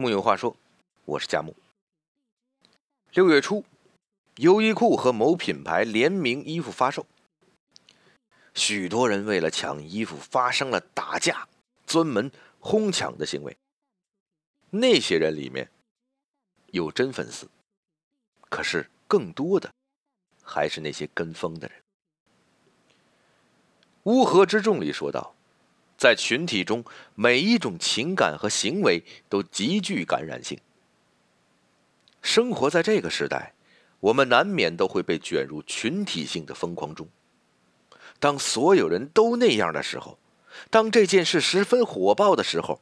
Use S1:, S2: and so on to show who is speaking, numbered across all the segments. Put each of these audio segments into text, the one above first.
S1: 木有话说，我是佳木。六月初，优衣库和某品牌联名衣服发售，许多人为了抢衣服发生了打架、专门、哄抢的行为。那些人里面有真粉丝，可是更多的还是那些跟风的人。乌合之众里说道。在群体中，每一种情感和行为都极具感染性。生活在这个时代，我们难免都会被卷入群体性的疯狂中。当所有人都那样的时候，当这件事十分火爆的时候，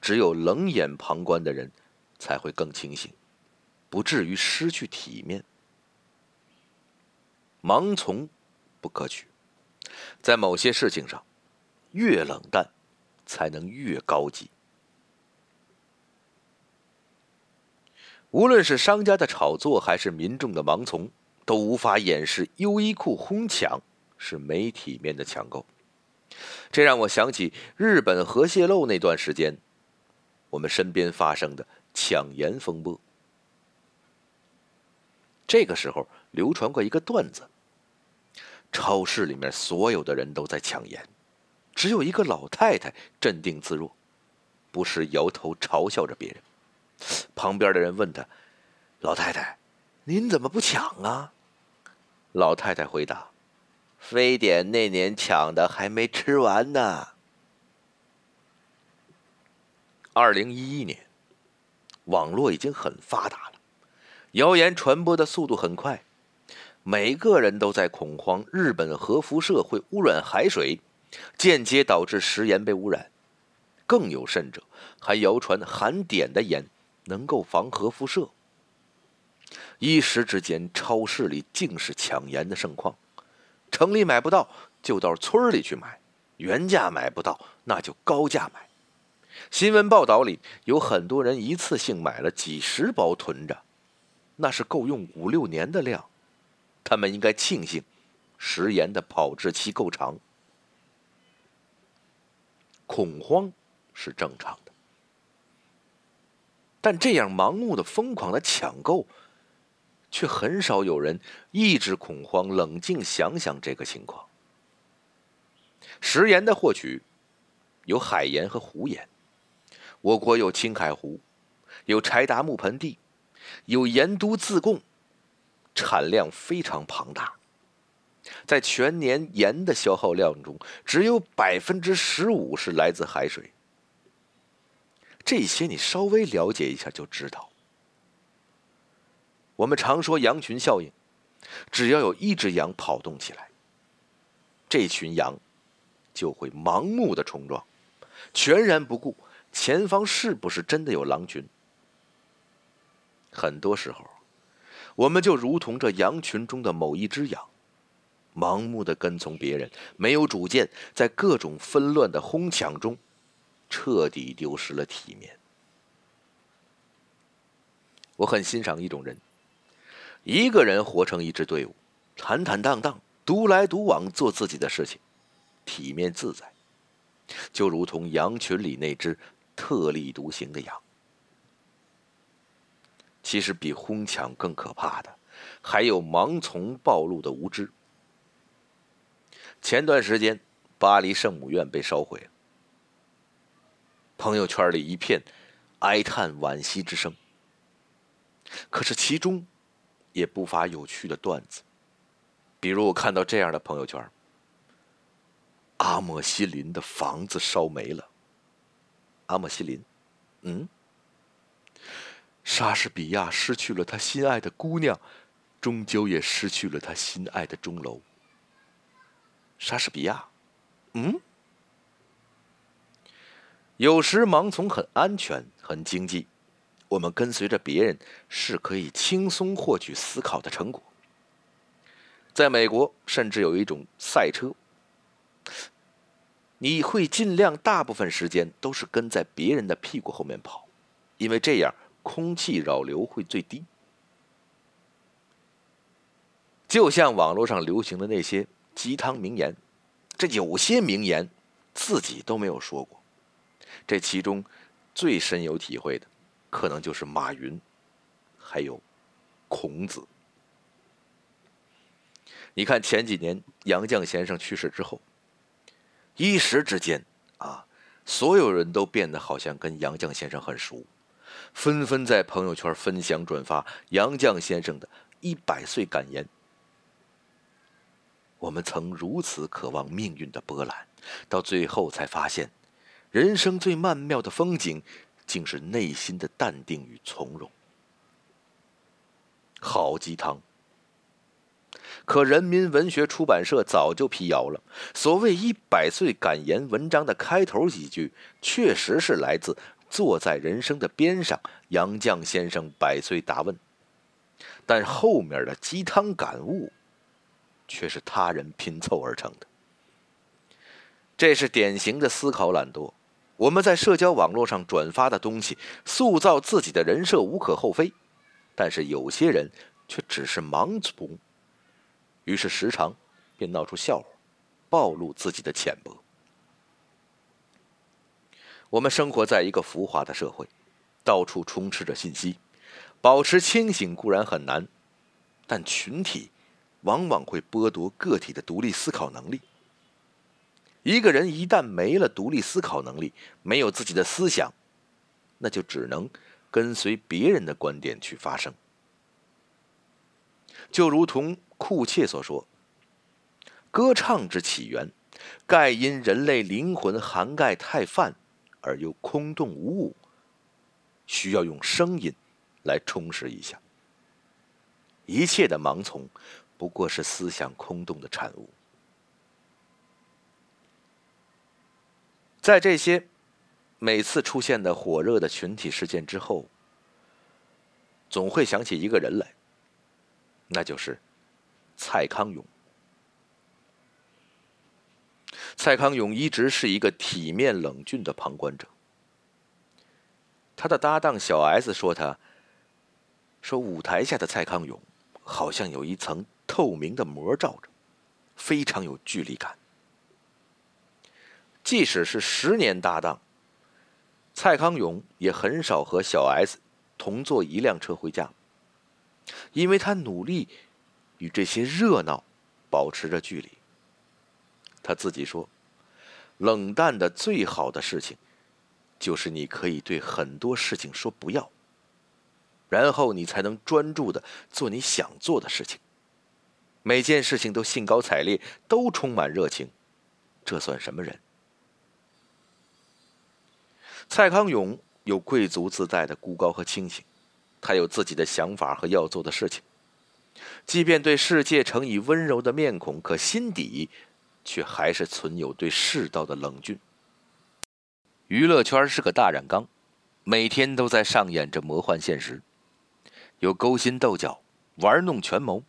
S1: 只有冷眼旁观的人才会更清醒，不至于失去体面。盲从不可取，在某些事情上。越冷淡，才能越高级。无论是商家的炒作，还是民众的盲从，都无法掩饰优衣库哄抢是没体面的抢购。这让我想起日本核泄漏那段时间，我们身边发生的抢盐风波。这个时候流传过一个段子：超市里面所有的人都在抢盐。只有一个老太太镇定自若，不时摇头嘲笑着别人。旁边的人问他：“老太太，您怎么不抢啊？”老太太回答：“非典那年抢的还没吃完呢。”二零一一年，网络已经很发达了，谣言传播的速度很快，每个人都在恐慌，日本核辐射会污染海水。间接导致食盐被污染，更有甚者，还谣传含碘的盐能够防核辐射。一时之间，超市里尽是抢盐的盛况，城里买不到就到村里去买，原价买不到那就高价买。新闻报道里有很多人一次性买了几十包囤着，那是够用五六年的量。他们应该庆幸，食盐的保质期够长。恐慌是正常的，但这样盲目的、疯狂的抢购，却很少有人抑制恐慌、冷静想想这个情况。食盐的获取有海盐和湖盐，我国有青海湖，有柴达木盆地，有盐都自贡，产量非常庞大。在全年盐的消耗量中，只有百分之十五是来自海水。这些你稍微了解一下就知道。我们常说羊群效应，只要有一只羊跑动起来，这群羊就会盲目的冲撞，全然不顾前方是不是真的有狼群。很多时候，我们就如同这羊群中的某一只羊。盲目的跟从别人，没有主见，在各种纷乱的哄抢中，彻底丢失了体面。我很欣赏一种人，一个人活成一支队伍，坦坦荡荡，独来独往，做自己的事情，体面自在，就如同羊群里那只特立独行的羊。其实比哄抢更可怕的，还有盲从暴露的无知。前段时间，巴黎圣母院被烧毁，朋友圈里一片哀叹惋惜之声。可是其中也不乏有趣的段子，比如我看到这样的朋友圈：阿莫西林的房子烧没了。阿莫西林，嗯，莎士比亚失去了他心爱的姑娘，终究也失去了他心爱的钟楼。莎士比亚，嗯，有时盲从很安全，很经济。我们跟随着别人是可以轻松获取思考的成果。在美国，甚至有一种赛车，你会尽量大部分时间都是跟在别人的屁股后面跑，因为这样空气扰流会最低。就像网络上流行的那些。鸡汤名言，这有些名言自己都没有说过。这其中最深有体会的，可能就是马云，还有孔子。你看前几年杨绛先生去世之后，一时之间啊，所有人都变得好像跟杨绛先生很熟，纷纷在朋友圈分享转发杨绛先生的一百岁感言。我们曾如此渴望命运的波澜，到最后才发现，人生最曼妙的风景，竟是内心的淡定与从容。好鸡汤！可人民文学出版社早就辟谣了，所谓一百岁感言文章的开头几句，确实是来自坐在人生的边上杨绛先生百岁答问，但后面的鸡汤感悟。却是他人拼凑而成的，这是典型的思考懒惰。我们在社交网络上转发的东西，塑造自己的人设无可厚非，但是有些人却只是盲从，于是时常便闹出笑话，暴露自己的浅薄。我们生活在一个浮华的社会，到处充斥着信息，保持清醒固然很难，但群体。往往会剥夺个体的独立思考能力。一个人一旦没了独立思考能力，没有自己的思想，那就只能跟随别人的观点去发声。就如同库切所说：“歌唱之起源，盖因人类灵魂涵盖太泛而又空洞无物，需要用声音来充实一下。一切的盲从。”不过是思想空洞的产物。在这些每次出现的火热的群体事件之后，总会想起一个人来，那就是蔡康永。蔡康永一直是一个体面冷峻的旁观者。他的搭档小 S 说：“他说舞台下的蔡康永好像有一层。”透明的膜罩着，非常有距离感。即使是十年搭档，蔡康永也很少和小 S 同坐一辆车回家，因为他努力与这些热闹保持着距离。他自己说：“冷淡的最好的事情，就是你可以对很多事情说不要，然后你才能专注的做你想做的事情。”每件事情都兴高采烈，都充满热情，这算什么人？蔡康永有贵族自带的孤高和清醒，他有自己的想法和要做的事情。即便对世界呈以温柔的面孔，可心底却还是存有对世道的冷峻。娱乐圈是个大染缸，每天都在上演着魔幻现实，有勾心斗角、玩弄权谋。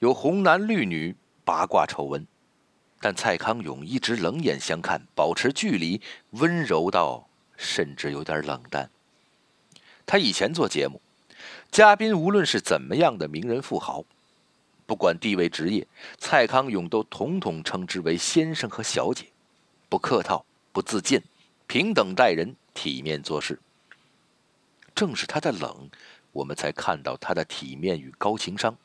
S1: 有红男绿女、八卦丑闻，但蔡康永一直冷眼相看，保持距离，温柔到甚至有点冷淡。他以前做节目，嘉宾无论是怎么样的名人富豪，不管地位职业，蔡康永都统统称之为先生和小姐，不客套，不自荐，平等待人，体面做事。正是他的冷，我们才看到他的体面与高情商。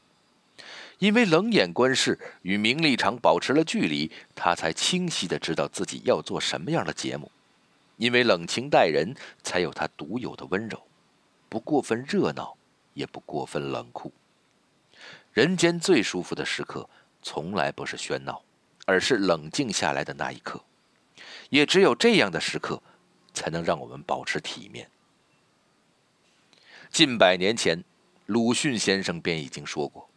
S1: 因为冷眼观世，与名利场保持了距离，他才清晰的知道自己要做什么样的节目。因为冷情待人，才有他独有的温柔，不过分热闹，也不过分冷酷。人间最舒服的时刻，从来不是喧闹，而是冷静下来的那一刻。也只有这样的时刻，才能让我们保持体面。近百年前，鲁迅先生便已经说过。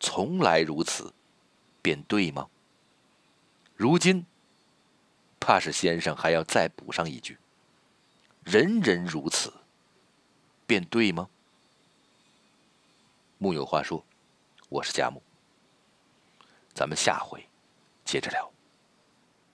S1: 从来如此，便对吗？如今，怕是先生还要再补上一句：“人人如此，便对吗？”木有话说，我是佳木，咱们下回接着聊。